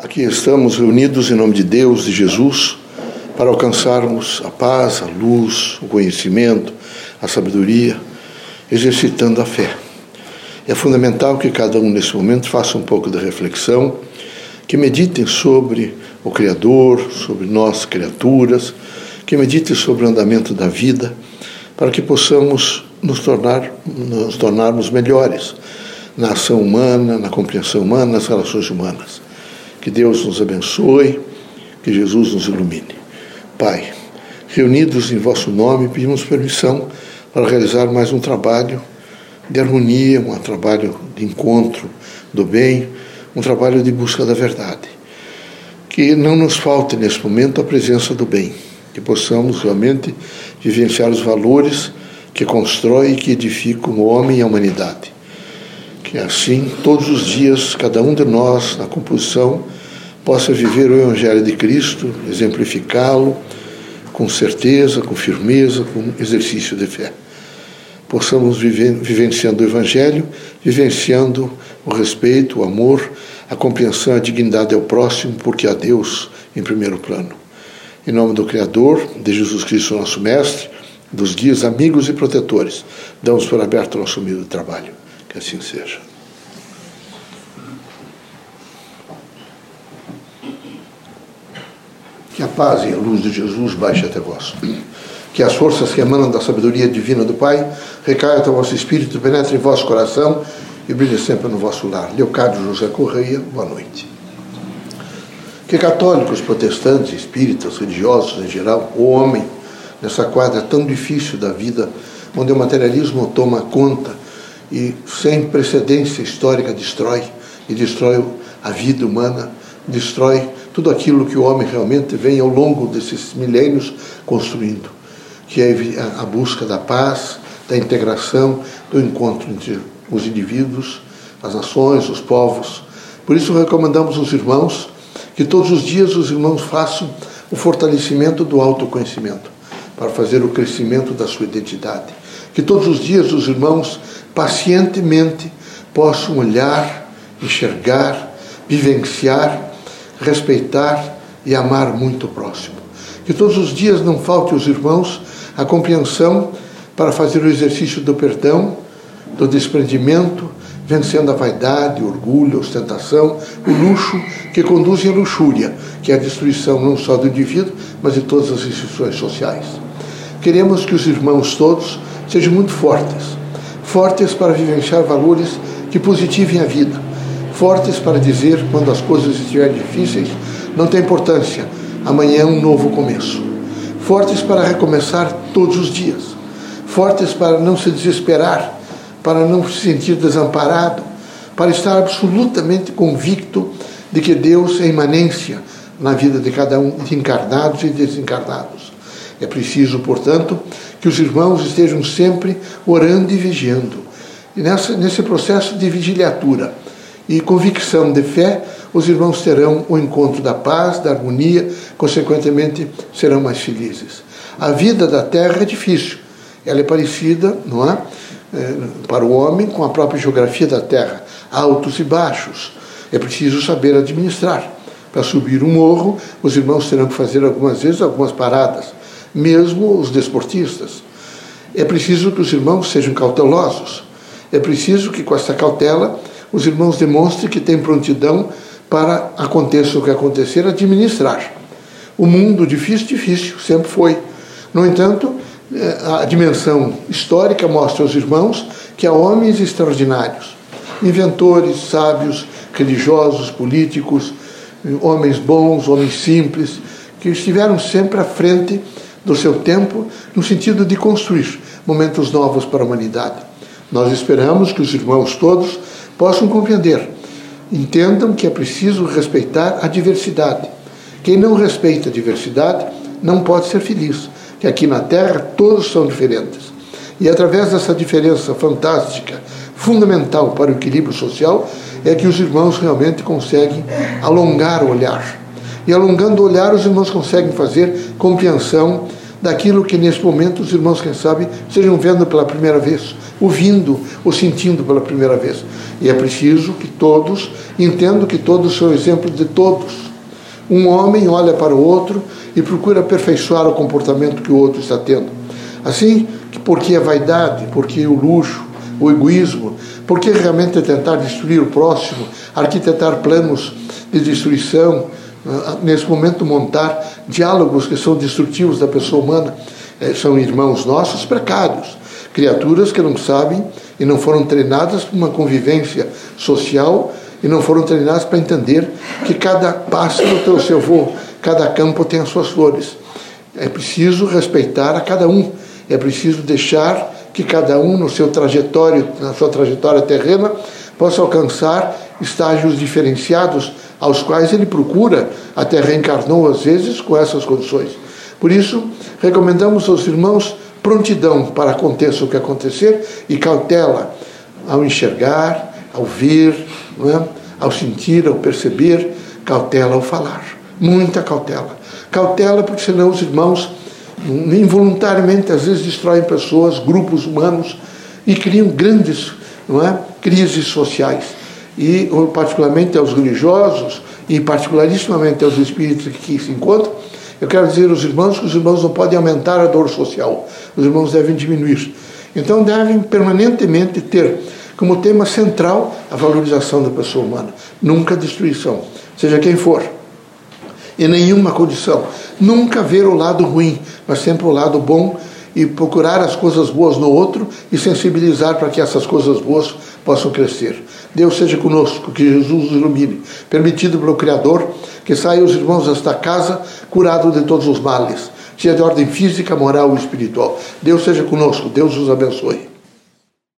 Aqui estamos reunidos em nome de Deus, de Jesus, para alcançarmos a paz, a luz, o conhecimento, a sabedoria, exercitando a fé. É fundamental que cada um nesse momento faça um pouco de reflexão, que meditem sobre o Criador, sobre nós, criaturas, que meditem sobre o andamento da vida, para que possamos nos, tornar, nos tornarmos melhores na ação humana, na compreensão humana, nas relações humanas. Que Deus nos abençoe, que Jesus nos ilumine. Pai, reunidos em vosso nome, pedimos permissão para realizar mais um trabalho de harmonia, um trabalho de encontro do bem, um trabalho de busca da verdade. Que não nos falte nesse momento a presença do bem, que possamos realmente vivenciar os valores que constroem e que edificam o homem e a humanidade. Que assim, todos os dias, cada um de nós, na composição, possa viver o Evangelho de Cristo, exemplificá-lo com certeza, com firmeza, com exercício de fé. Possamos viver vivenciando o Evangelho, vivenciando o respeito, o amor, a compreensão, a dignidade ao próximo, porque há Deus em primeiro plano. Em nome do Criador, de Jesus Cristo, nosso Mestre, dos guias, amigos e protetores, damos por aberto nosso humilde trabalho. Que assim seja. Que a paz e a luz de Jesus baixe até vós. Que as forças que emanam da sabedoria divina do Pai recaiam até o vosso espírito, penetrem em vosso coração e brilhem sempre no vosso lar. Leocádio José Correia, boa noite. Que católicos, protestantes, espíritas, religiosos em geral, o homem, nessa quadra tão difícil da vida, onde o materialismo toma conta e sem precedência histórica destrói, e destrói a vida humana, destrói tudo aquilo que o homem realmente vem ao longo desses milênios construindo, que é a busca da paz, da integração, do encontro entre os indivíduos, as nações, os povos. Por isso recomendamos aos irmãos que todos os dias os irmãos façam o fortalecimento do autoconhecimento, para fazer o crescimento da sua identidade. Que todos os dias os irmãos pacientemente possam olhar, enxergar, vivenciar respeitar e amar muito o próximo. Que todos os dias não falte aos irmãos a compreensão para fazer o exercício do perdão, do desprendimento, vencendo a vaidade, o orgulho, a ostentação, o luxo que conduzem à luxúria, que é a destruição não só do indivíduo, mas de todas as instituições sociais. Queremos que os irmãos todos sejam muito fortes, fortes para vivenciar valores que positivem a vida, fortes para dizer quando as coisas estiverem difíceis, não tem importância, amanhã é um novo começo. Fortes para recomeçar todos os dias, fortes para não se desesperar, para não se sentir desamparado, para estar absolutamente convicto de que Deus é imanência na vida de cada um, de encarnados e desencarnados. É preciso, portanto, que os irmãos estejam sempre orando e vigiando. E nessa, nesse processo de vigiliatura, e convicção de fé, os irmãos terão o encontro da paz, da harmonia, consequentemente serão mais felizes. A vida da terra é difícil, ela é parecida, não é? É para o homem com a própria geografia da terra, altos e baixos. É preciso saber administrar. Para subir um morro, os irmãos terão que fazer algumas vezes algumas paradas, mesmo os desportistas. É preciso que os irmãos sejam cautelosos. É preciso que com essa cautela os irmãos demonstrem que têm prontidão para, aconteça o que acontecer, administrar. O mundo difícil, difícil, sempre foi. No entanto, a dimensão histórica mostra aos irmãos que há homens extraordinários, inventores, sábios, religiosos, políticos, homens bons, homens simples, que estiveram sempre à frente do seu tempo no sentido de construir momentos novos para a humanidade. Nós esperamos que os irmãos todos possam compreender. Entendam que é preciso respeitar a diversidade. Quem não respeita a diversidade não pode ser feliz, que aqui na Terra todos são diferentes. E através dessa diferença fantástica, fundamental para o equilíbrio social, é que os irmãos realmente conseguem alongar o olhar. E alongando o olhar, os irmãos conseguem fazer compreensão daquilo que nesse momento os irmãos, quem sabe, estejam vendo pela primeira vez, ouvindo ou sentindo pela primeira vez. E é preciso que todos entendam que todos são exemplo de todos. Um homem olha para o outro e procura aperfeiçoar o comportamento que o outro está tendo. Assim, porque a vaidade, porque o luxo, o egoísmo, porque realmente tentar destruir o próximo, arquitetar planos de destruição, ah, nesse momento montar diálogos que são destrutivos da pessoa humana, eh, são irmãos nossos precários, criaturas que não sabem e não foram treinadas para uma convivência social e não foram treinadas para entender que cada pássaro tem o seu voo, cada campo tem as suas flores. É preciso respeitar a cada um, é preciso deixar que cada um no seu trajetório, na sua trajetória terrena, possa alcançar estágios diferenciados aos quais ele procura, até reencarnou às vezes com essas condições. Por isso, recomendamos aos irmãos prontidão para aconteça o que acontecer e cautela ao enxergar, ao ver, é? ao sentir, ao perceber, cautela ao falar. Muita cautela. Cautela porque senão os irmãos involuntariamente às vezes destroem pessoas, grupos humanos e criam grandes é, crises sociais. E particularmente aos religiosos e particularissimamente aos espíritos que se encontram, eu quero dizer aos irmãos que os irmãos não podem aumentar a dor social, os irmãos devem diminuir. Então devem permanentemente ter como tema central a valorização da pessoa humana, nunca destruição, seja quem for, em nenhuma condição. Nunca ver o lado ruim, mas sempre o lado bom e procurar as coisas boas no outro e sensibilizar para que essas coisas boas possam crescer. Deus seja conosco, que Jesus nos ilumine. Permitido pelo Criador que saiam os irmãos desta casa curados de todos os males, seja de ordem física, moral e espiritual. Deus seja conosco, Deus os abençoe.